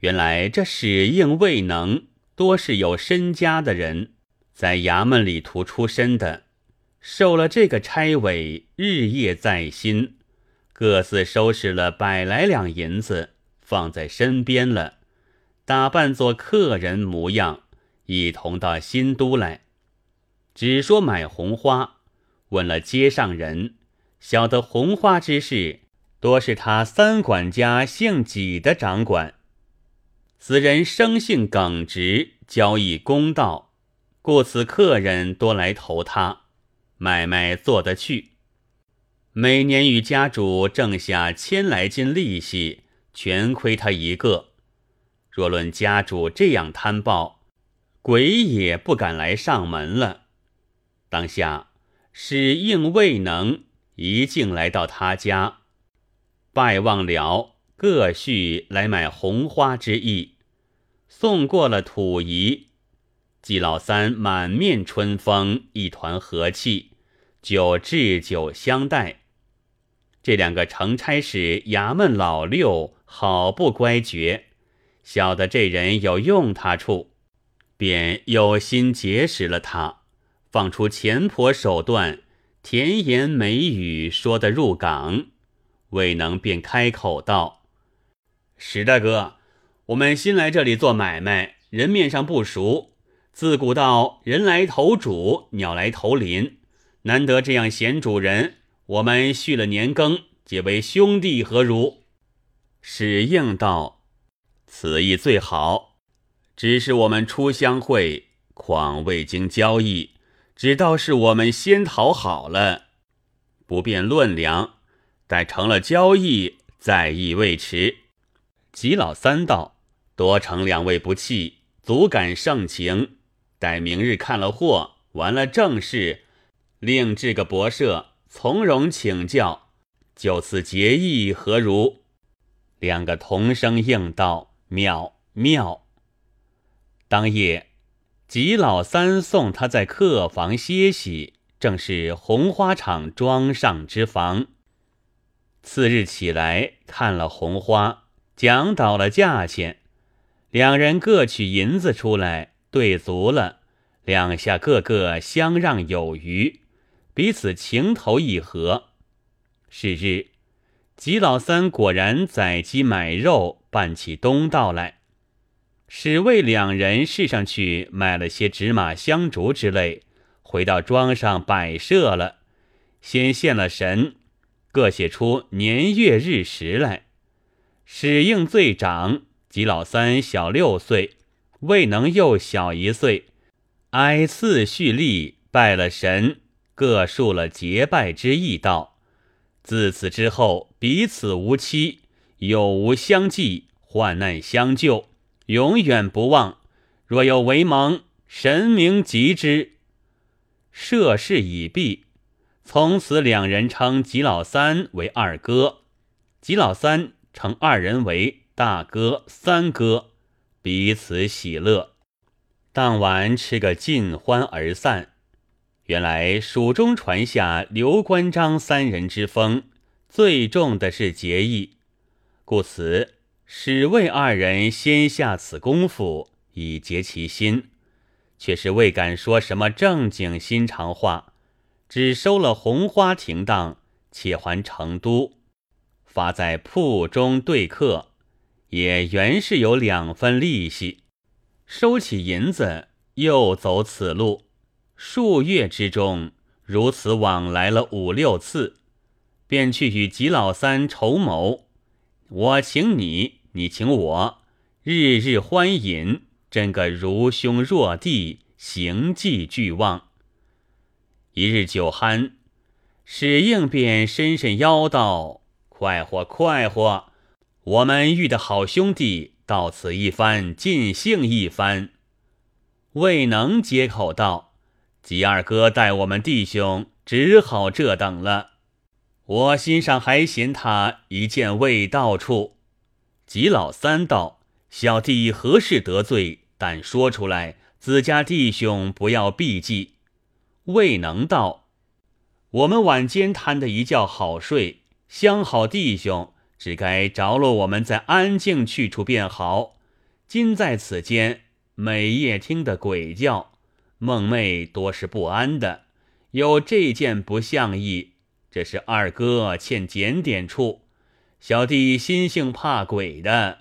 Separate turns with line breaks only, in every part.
原来这史应、未能多是有身家的人，在衙门里图出身的，受了这个差委，日夜在心，各自收拾了百来两银子，放在身边了，打扮作客人模样，一同到新都来。只说买红花，问了街上人，晓得红花之事，多是他三管家姓几的掌管。此人生性耿直，交易公道，故此客人多来投他，买卖做得去。每年与家主挣下千来斤利息，全亏他一个。若论家主这样贪暴，鬼也不敢来上门了。当下，使应未能一径来到他家，拜望了，各叙来买红花之意。送过了土仪，季老三满面春风，一团和气，就置酒相待。这两个承差使衙门老六好不乖觉，晓得这人有用他处，便有心结识了他。放出钱婆手段，甜言美语说得入港，未能便开口道：“史大哥，我们新来这里做买卖，人面上不熟。自古道人来投主，鸟来投林，难得这样贤主人，我们续了年羹，结为兄弟，何如？”史应道：“此意最好，只是我们初相会，况未经交易。”只道是我们先讨好了，不便论量，待成了交易再议未迟。吉老三道多承两位不弃，足感盛情。待明日看了货，完了正事，另置个博社，从容请教，就此结义何如？两个同声应道：“妙妙。”当夜。吉老三送他在客房歇息，正是红花场庄上之房。次日起来看了红花，讲倒了价钱，两人各取银子出来对足了，两下个个相让有余，彼此情投意合。是日，吉老三果然宰鸡买肉，办起东道来。史卫两人试上去买了些纸马香烛之类，回到庄上摆设了，先现了神，各写出年月日时来。史应最长，及老三小六岁，未能又小一岁，挨次序立拜了神，各述了结拜之意道：自此之后，彼此无期，有无相继，患难相救。永远不忘，若有违盟，神明吉之。涉事已毕，从此两人称吉老三为二哥，吉老三称二人为大哥、三哥，彼此喜乐。当晚吃个尽欢而散。原来蜀中传下刘关张三人之风，最重的是结义，故此。史魏二人先下此功夫以结其心，却是未敢说什么正经心肠话，只收了红花停当，且还成都，发在铺中对客，也原是有两分利息。收起银子，又走此路，数月之中如此往来了五六次，便去与吉老三筹谋，我请你。你请我日日欢饮，真个如兄若弟，行迹俱忘。一日酒酣，史应便伸伸腰道：“快活快活，我们遇的好兄弟，到此一番，尽兴一番。”未能接口道：“吉二哥待我们弟兄，只好这等了。我心上还嫌他一件未到处。”吉老三道：“小弟何事得罪？但说出来，自家弟兄不要避忌。”未能道：“我们晚间贪得一觉好睡，相好弟兄，只该着落我们在安静去处便好。今在此间，每夜听得鬼叫，梦寐多是不安的。有这件不相意，这是二哥欠检点处。小弟心性怕鬼的，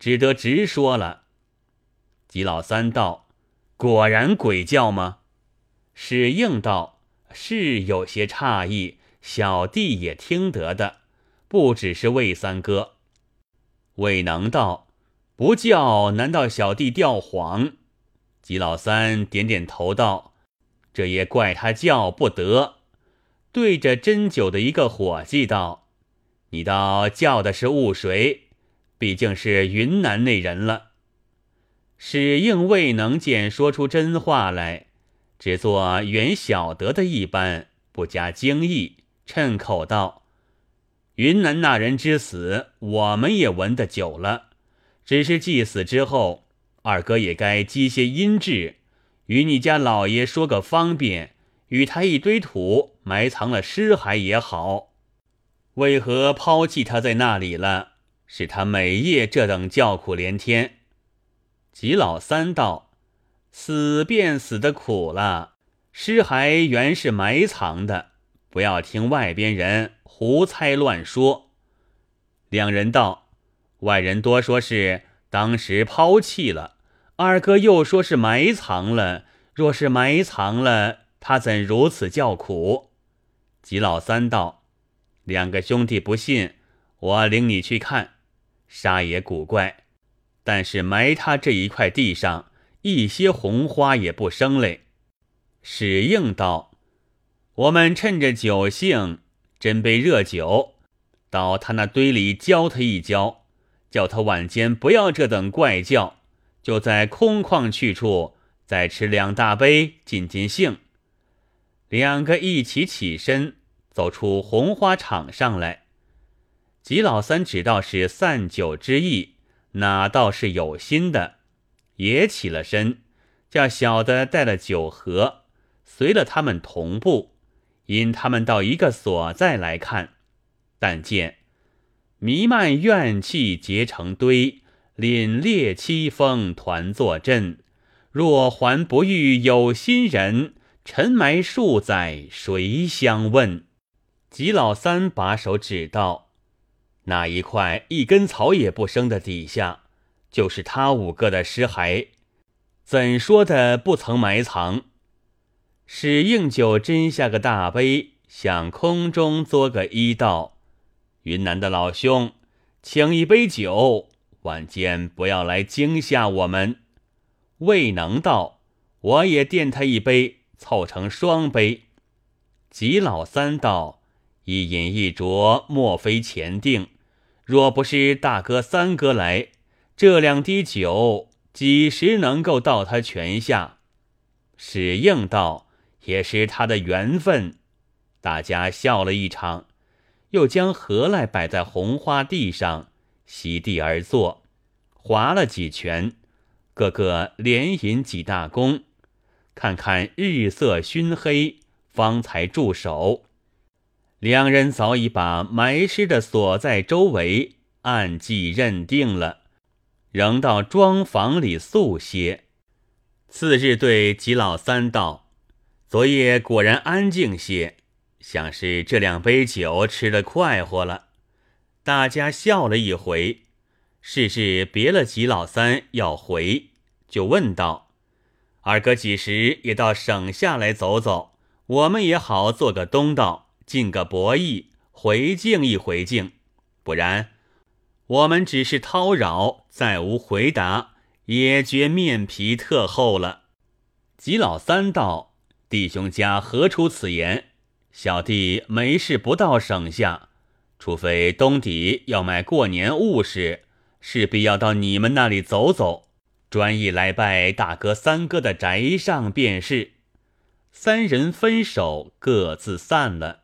只得直说了。吉老三道：“果然鬼叫吗？”史应道：“是有些诧异，小弟也听得的，不只是魏三哥。”魏能道：“不叫，难道小弟调谎？”吉老三点点头道。这也怪他叫不得，对着斟酒的一个伙计道：“你倒叫的是误谁？毕竟是云南那人了。”史应未能见说出真话来，只做原晓得的一般，不加惊异，趁口道：“云南那人之死，我们也闻得久了，只是祭死之后，二哥也该积些阴质。”与你家老爷说个方便，与他一堆土埋藏了尸骸也好。为何抛弃他在那里了？使他每夜这等叫苦连天。吉老三道：“死便死的苦了，尸骸原是埋藏的，不要听外边人胡猜乱说。”两人道：“外人多说是当时抛弃了。”二哥又说是埋藏了，若是埋藏了，他怎如此叫苦？吉老三道：“两个兄弟不信，我领你去看。沙也古怪，但是埋他这一块地上，一些红花也不生嘞。”史应道：“我们趁着酒兴，斟杯热酒，到他那堆里浇他一浇，叫他晚间不要这等怪叫。”就在空旷去处，再吃两大杯，尽尽兴。两个一起起身，走出红花场上来。吉老三只道是散酒之意，哪倒是有心的，也起了身，叫小的带了酒盒，随了他们同步，引他们到一个所在来看。但见弥漫怨气结成堆。凛冽凄风团作阵，若还不遇有心人，尘埋数载谁相问？吉老三把手指道：“那一块一根草也不生的底下，就是他五个的尸骸，怎说的不曾埋藏？”史应就斟下个大杯，向空中作个揖道：“云南的老兄，请一杯酒。”晚间不要来惊吓我们。未能到，我也垫他一杯，凑成双杯。吉老三道：一饮一啄，莫非前定？若不是大哥三哥来，这两滴酒几时能够到他泉下？史应道：也是他的缘分。大家笑了一场，又将盒来摆在红花地上。席地而坐，划了几拳，个个连饮几大功，看看日色熏黑，方才住手。两人早已把埋尸的所在周围暗记认定了，仍到庄房里宿歇。次日对吉老三道：“昨夜果然安静些，像是这两杯酒吃得快活了。”大家笑了一回，事事别了吉老三要回，就问道：“二哥几时也到省下来走走？我们也好做个东道，进个博弈，回敬一回敬。不然，我们只是叨扰，再无回答，也觉面皮特厚了。”吉老三道：“弟兄家何出此言？小弟没事不到省下。”除非东底要买过年物事，势必要到你们那里走走，专意来拜大哥三哥的宅上便是。三人分手，各自散了。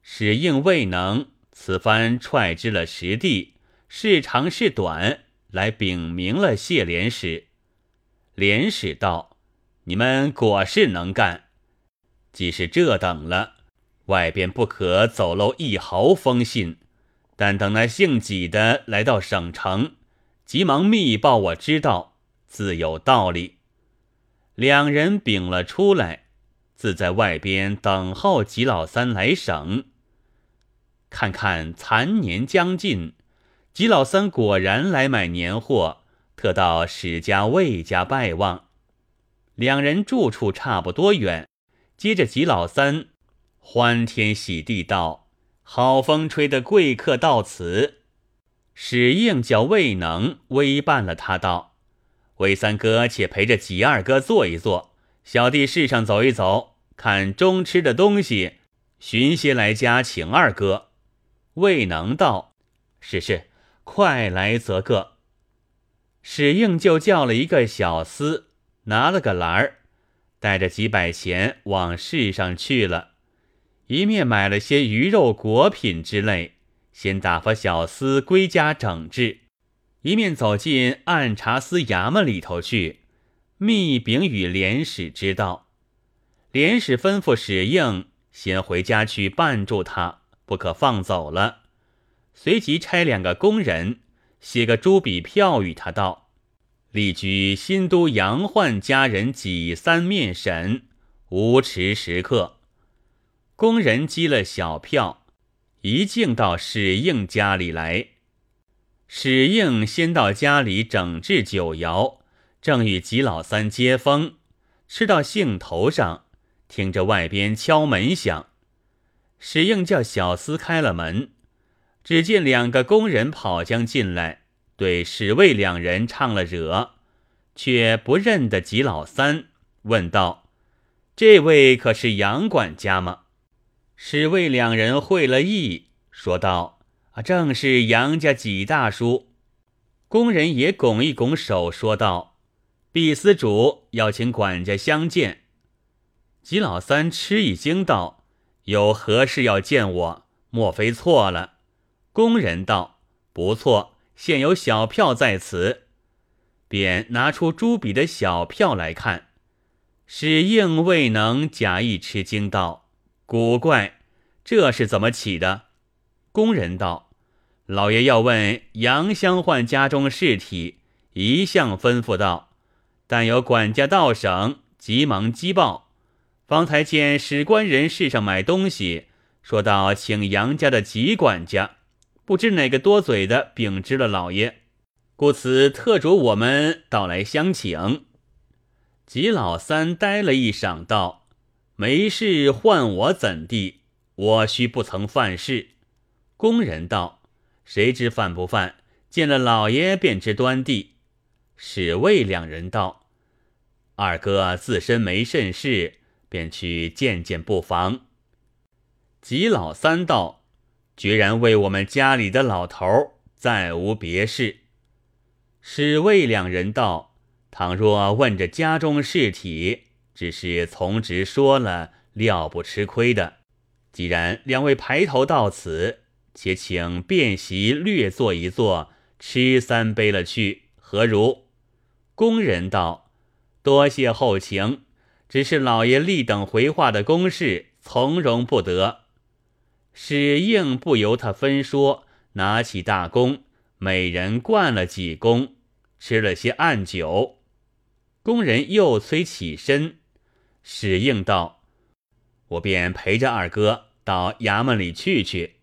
史应未能，此番踹知了实地，是长是短，来禀明了谢连使。连使道：“你们果是能干，既是这等了。”外边不可走漏一毫风信，但等那姓纪的来到省城，急忙密报我知道，自有道理。两人禀了出来，自在外边等候吉老三来省。看看残年将近，吉老三果然来买年货，特到史家、魏家拜望。两人住处差不多远，接着吉老三欢天喜地道：“好风吹的贵客到此。”史应叫魏能微伴了他道：“魏三哥且陪着吉二哥坐一坐，小弟市上走一走，看中吃的东西，寻些来家请二哥。”魏能道：“是是，快来则个。”史应就叫了一个小厮，拿了个篮儿，带着几百钱往市上去了，一面买了些鱼肉果品之类。先打发小厮归家整治，一面走进按察司衙门里头去，密禀与连史知道。连史吩咐史应先回家去绊住他，不可放走了。随即差两个工人写个朱笔票与他道：“立居新都杨焕家人几三面审，无迟时刻。”工人积了小票。一径到史应家里来，史应先到家里整治酒肴，正与吉老三接风，吃到兴头上，听着外边敲门响，史应叫小厮开了门，只见两个工人跑将进来，对史卫两人唱了惹，却不认得吉老三，问道：“这位可是杨管家吗？”史卫两人会了意，说道：“啊，正是杨家几大叔。”工人也拱一拱手，说道：“毕司主要请管家相见。”吉老三吃一惊，道：“有何事要见我？莫非错了？”工人道：“不错，现有小票在此。”便拿出朱笔的小票来看，史应未能假意吃惊，道。古怪，这是怎么起的？工人道：“老爷要问杨相焕家中事体，一向吩咐道，但有管家到省，急忙击报。方才见史官人市上买东西，说到请杨家的吉管家，不知哪个多嘴的禀知了老爷，故此特嘱我们到来相请。”吉老三呆了一晌，道。没事唤我怎地？我须不曾犯事。工人道：“谁知犯不犯？见了老爷便知端地。”史卫两人道：“二哥自身没甚事，便去见见不妨。”吉老三道：“决然为我们家里的老头，再无别事。”史卫两人道：“倘若问着家中事体。”只是从直说了，料不吃亏的。既然两位排头到此，且请便席略坐一坐，吃三杯了去，何如？工人道：“多谢厚情，只是老爷立等回话的公事，从容不得。”史应不由他分说，拿起大弓，每人灌了几弓，吃了些暗酒。工人又催起身。史应道：“我便陪着二哥到衙门里去去。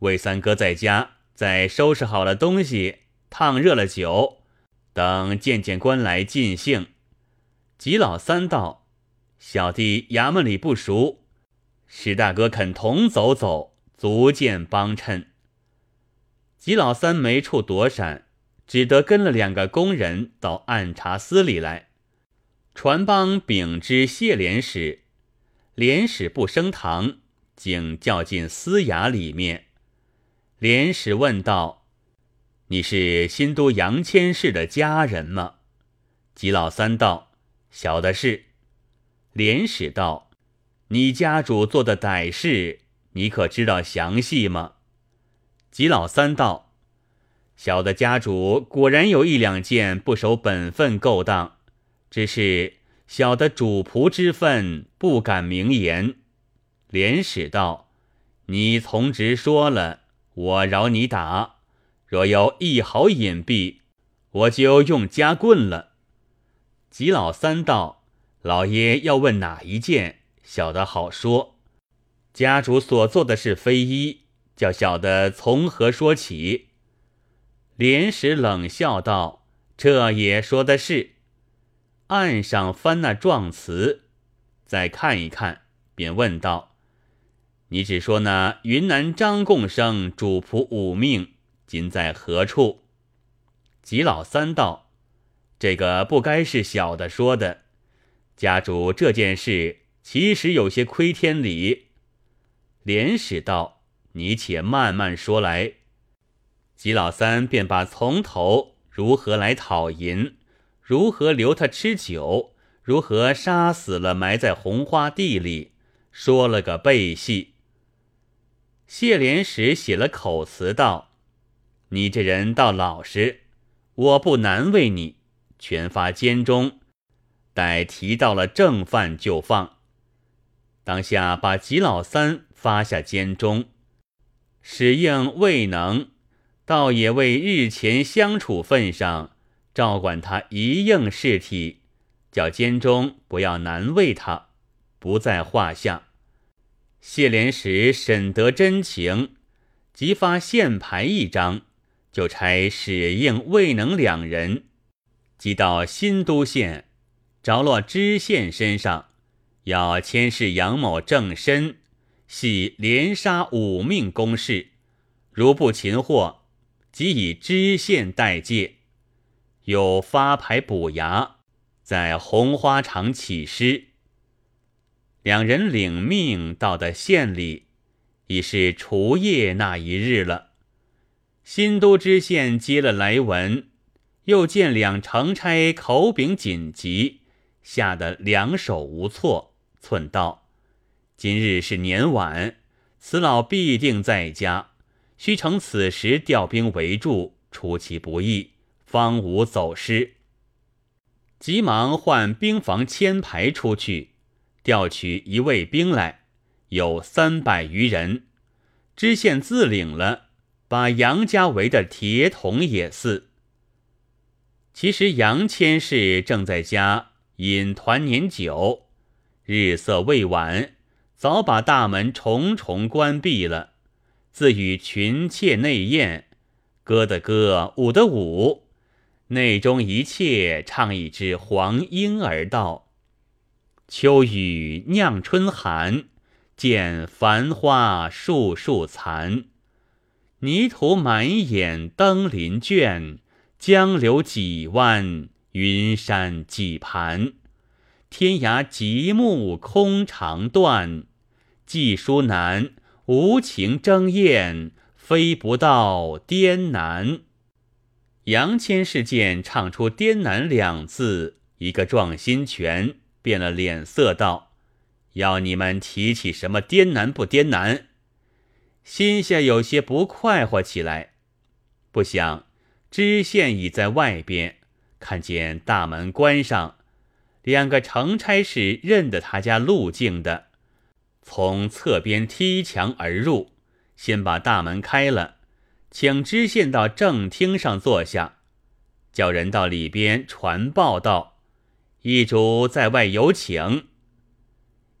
魏三哥在家，再收拾好了东西，烫热了酒，等见见官来尽兴。”吉老三道：“小弟衙门里不熟，史大哥肯同走走，足见帮衬。”吉老三没处躲闪，只得跟了两个工人到按察司里来。传帮禀知谢连使，连使不升堂，竟叫进司衙里面。连使问道：“你是新都杨千氏的家人吗？”吉老三道：“小的是。”连使道：“你家主做的歹事，你可知道详细吗？”吉老三道：“小的家主果然有一两件不守本分勾当。”只是小的主仆之分，不敢明言。连使道：“你从直说了，我饶你打。若有一毫隐蔽，我就用夹棍了。”吉老三道：“老爷要问哪一件，小的好说。家主所做的是非一，叫小的从何说起？”连时冷笑道：“这也说的是。”岸上翻那状词，再看一看，便问道：“你只说那云南张贡生主仆五命，今在何处？”吉老三道：“这个不该是小的说的。家主这件事其实有些亏天理。”连使道：“你且慢慢说来。”吉老三便把从头如何来讨银。如何留他吃酒？如何杀死了埋在红花地里？说了个背戏。谢莲时写了口词道：“你这人倒老实，我不难为你，全发监中。待提到了正犯就放。当下把吉老三发下监中，使应未能，倒也为日前相处份上。”照管他一应事体，叫监中不要难为他，不在话下。谢莲时审得真情，即发现牌一张，就差史应、未能两人，即到新都县，着落知县身上，要牵示杨某正身，系连杀五命公事，如不擒获，即以知县代戒。又发牌补牙，在红花场起尸。两人领命到的县里，已是除夜那一日了。新都知县接了来文，又见两城差口禀紧急，吓得两手无措，寸道：“今日是年晚，此老必定在家，须乘此时调兵围住，出其不意。”方无走失，急忙换兵房牵牌出去，调取一卫兵来，有三百余人。知县自领了，把杨家围的铁桶也似。其实杨千氏正在家饮团年酒，日色未晚，早把大门重重关闭了，自与群妾内宴，歌的歌，舞的舞。内中一切唱一支黄莺儿道：“秋雨酿春寒，见繁花树树残。泥土满眼登临卷，江流几弯云山几盘。天涯极目空长断，寄书难，无情争艳，飞不到滇南。”杨千事件唱出“滇南”两字，一个撞心拳，变了脸色，道：“要你们提起什么滇南不滇南？”心下有些不快活起来。不想知县已在外边，看见大门关上，两个城差是认得他家路径的，从侧边踢墙而入，先把大门开了。请知县到正厅上坐下，叫人到里边传报道：一主在外有请。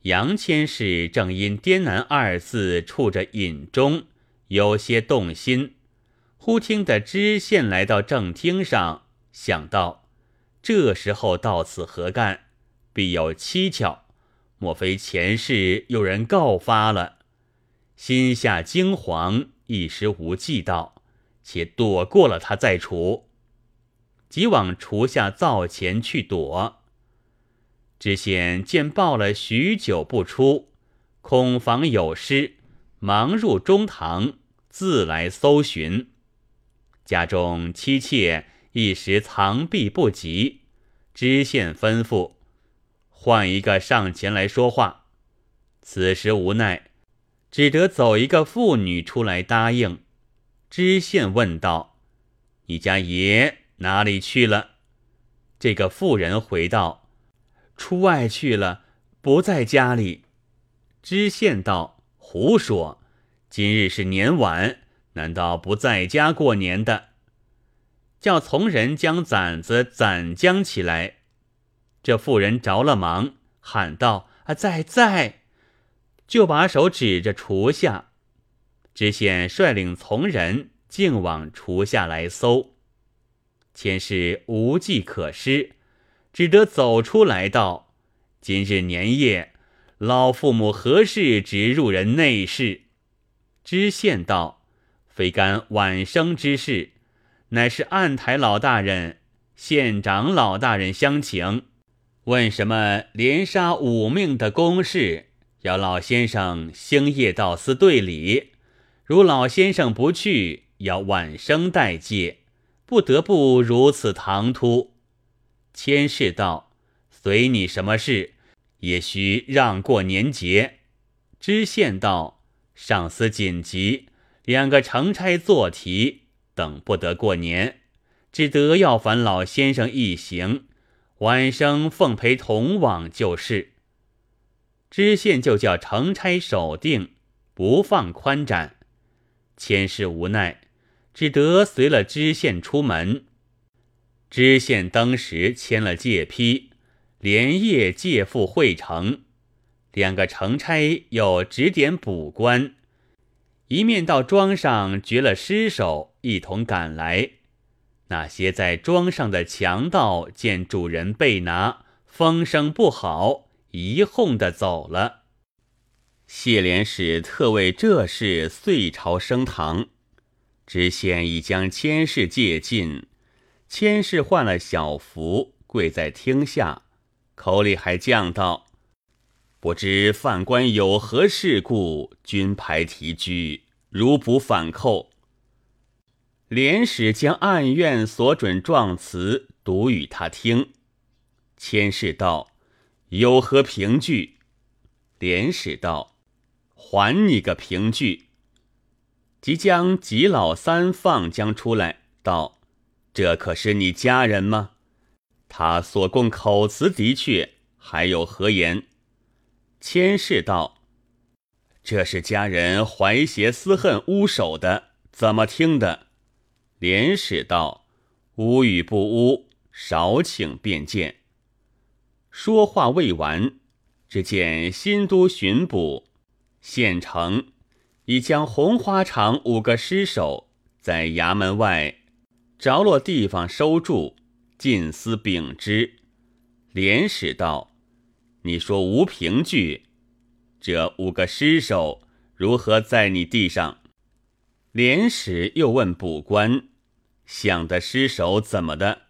杨千氏正因“滇南”二字触着隐中，有些动心。忽听得知县来到正厅上，想到这时候到此何干？必有蹊跷，莫非前世有人告发了？心下惊惶。一时无计道，且躲过了他再除。即往厨下灶前去躲。知县见报了许久不出，恐防有失，忙入中堂，自来搜寻。家中妻妾一时藏避不及，知县吩咐换一个上前来说话。此时无奈。只得走一个妇女出来答应。知县问道：“你家爷哪里去了？”这个妇人回道：“出外去了，不在家里。”知县道：“胡说！今日是年晚，难道不在家过年的？”叫从人将攒子攒将起来。这妇人着了忙，喊道：“啊，在在！”就把手指着厨下。知县率领从人竟往厨下来搜，千事无计可施，只得走出来道：“今日年夜，老父母何事直入人内室？”知县道：“非干晚生之事，乃是案台老大人、县长老大人相请，问什么连杀五命的公事，要老先生星夜到司队里。如老先生不去，要晚生代接，不得不如此唐突。”千事道：“随你什么事，也须让过年节。”知县道。上司紧急，两个成差做题，等不得过年，只得要烦老先生一行，晚生奉陪同往就是。知县就叫城差守定，不放宽展。千事无奈，只得随了知县出门。知县当时签了借批，连夜借赴会城。两个城差又指点补官，一面到庄上掘了尸首，一同赶来。那些在庄上的强盗见主人被拿，风声不好，一哄的走了。谢连使特为这事遂朝升堂，知县已将千事借进，千事换了小服，跪在厅下，口里还犟道。不知犯官有何事故，军牌提居，如不反扣。连使将案院所准状词读与他听。千事道：“有何凭据？”连使道：“还你个凭据！”即将吉老三放将出来，道：“这可是你家人吗？他所供口词的确，还有何言？”千事道：“这是家人怀邪私恨诬守的，怎么听的？”连使道：“污与不污，少请便见。”说话未完，只见新都巡捕县城已将红花场五个尸首在衙门外着落地方收住，尽司禀之。连使道。你说无凭据，这五个尸首如何在你地上？连使又问卜官：“想的尸首怎么的？”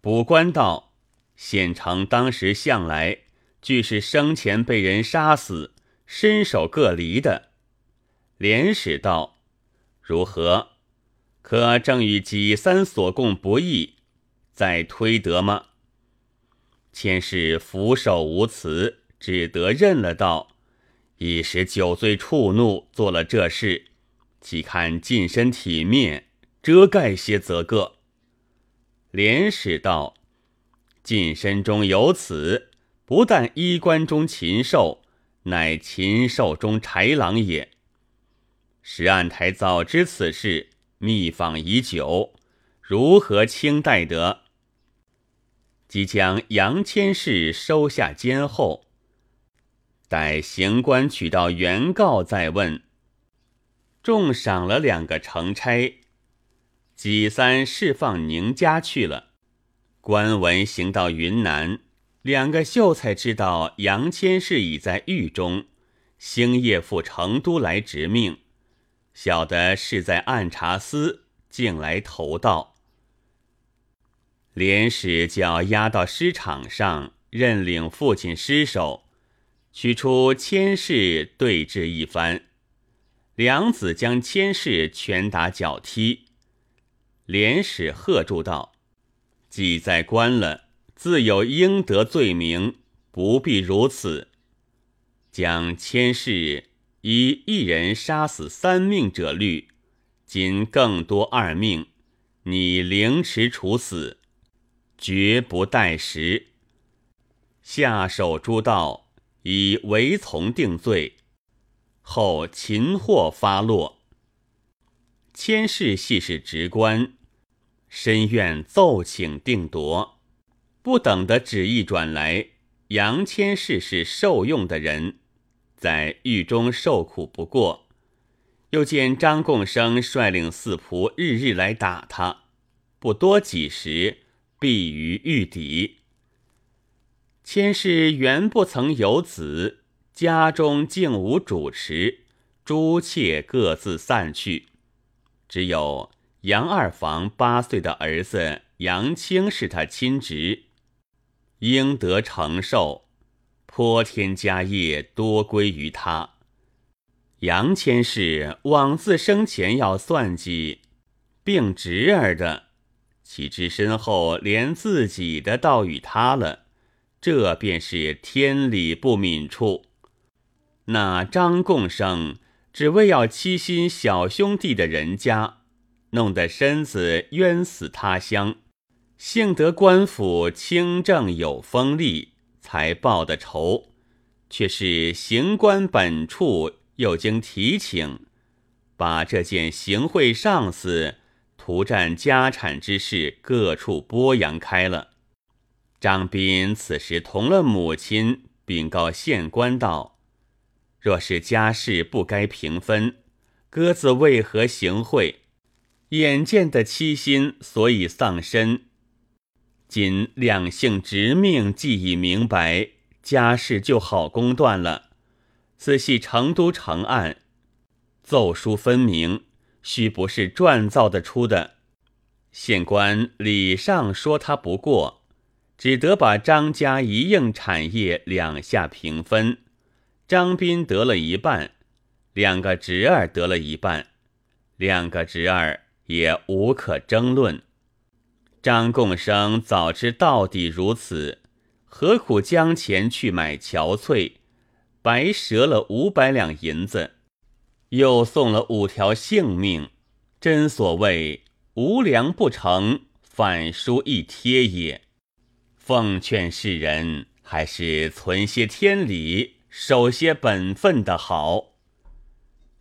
卜官道：“县城当时向来俱是生前被人杀死，身首各离的。”连使道：“如何？可正与己三所供不异，再推得吗？”千事俯首无辞，只得认了道：“一时酒醉触怒，做了这事，岂堪近身体面，遮盖些则个。”连使道：“近身中有此，不但衣冠中禽兽，乃禽兽中豺狼也。石案台早知此事，密访已久，如何轻待得？”即将杨千氏收下监后，待刑官取到原告再问。重赏了两个城差，己三释放宁家去了。官文行到云南，两个秀才知道杨千氏已在狱中，星夜赴成都来执命，晓得是在按察司，竟来投道。连使叫押到尸场上，认领父亲尸首，取出千氏对峙一番。梁子将千氏拳打脚踢，连使喝住道：“既在关了，自有应得罪名，不必如此。将千世以一人杀死三命者律，今更多二命，你凌迟处死。”绝不待时。下手诸道以违从定罪，后擒获发落。千世系是直官，深愿奏请定夺。不等的旨意转来，杨千氏是受用的人，在狱中受苦不过。又见张贡生率领四仆日日来打他，不多几时，毙于狱底。千氏原不曾有子，家中竟无主持，诸妾各自散去，只有杨二房八岁的儿子杨清是他亲侄，应得承受，泼天家业多归于他。杨千氏枉自生前要算计，并侄儿的，岂知身后连自己的倒与他了？这便是天理不敏处。那张贡生只为要欺心小兄弟的人家，弄得身子冤死他乡，幸得官府清正有风力，才报的仇，却是行官本处。又经提请，把这件行贿上司、图占家产之事各处播扬开了。张斌此时同了母亲，禀告县官道：“若是家事不该平分，鸽子为何行贿？眼见的妻心，所以丧身。仅两姓执命既已明白，家事就好公断了。”此系成都城案，奏书分明，须不是撰造的出的。县官礼上说他不过，只得把张家一应产业两下平分，张斌得了一半，两个侄儿得了一半，两个侄儿也无可争论。张贡生早知到底如此，何苦将钱去买憔悴？白折了五百两银子，又送了五条性命，真所谓无良不成，反书一贴也。奉劝世人，还是存些天理，守些本分的好。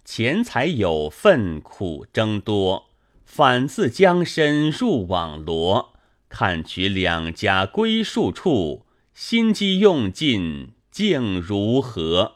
钱财有份，苦争多，反自将身入网罗。看取两家归宿处，心机用尽。竟如何？